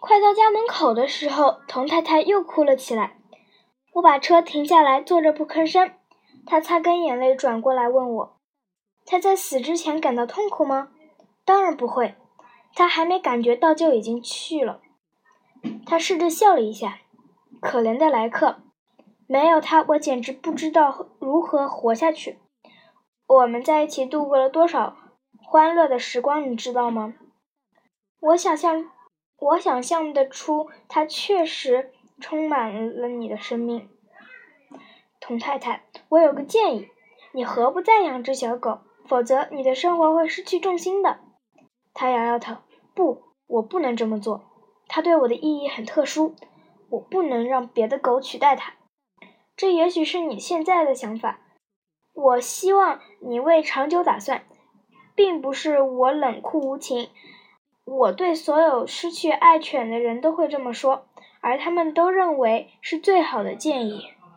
快到家门口的时候，童太太又哭了起来。我把车停下来，坐着不吭声。她擦干眼泪，转过来问我：“她在死之前感到痛苦吗？”“当然不会，她还没感觉到就已经去了。”她试着笑了一下。可怜的莱克，没有他，我简直不知道如何活下去。我们在一起度过了多少欢乐的时光，你知道吗？我想象，我想象得出，它确实充满了你的生命。童太太，我有个建议，你何不再养只小狗？否则你的生活会失去重心的。他摇摇头，不，我不能这么做。它对我的意义很特殊。我不能让别的狗取代它，这也许是你现在的想法。我希望你为长久打算，并不是我冷酷无情。我对所有失去爱犬的人都会这么说，而他们都认为是最好的建议。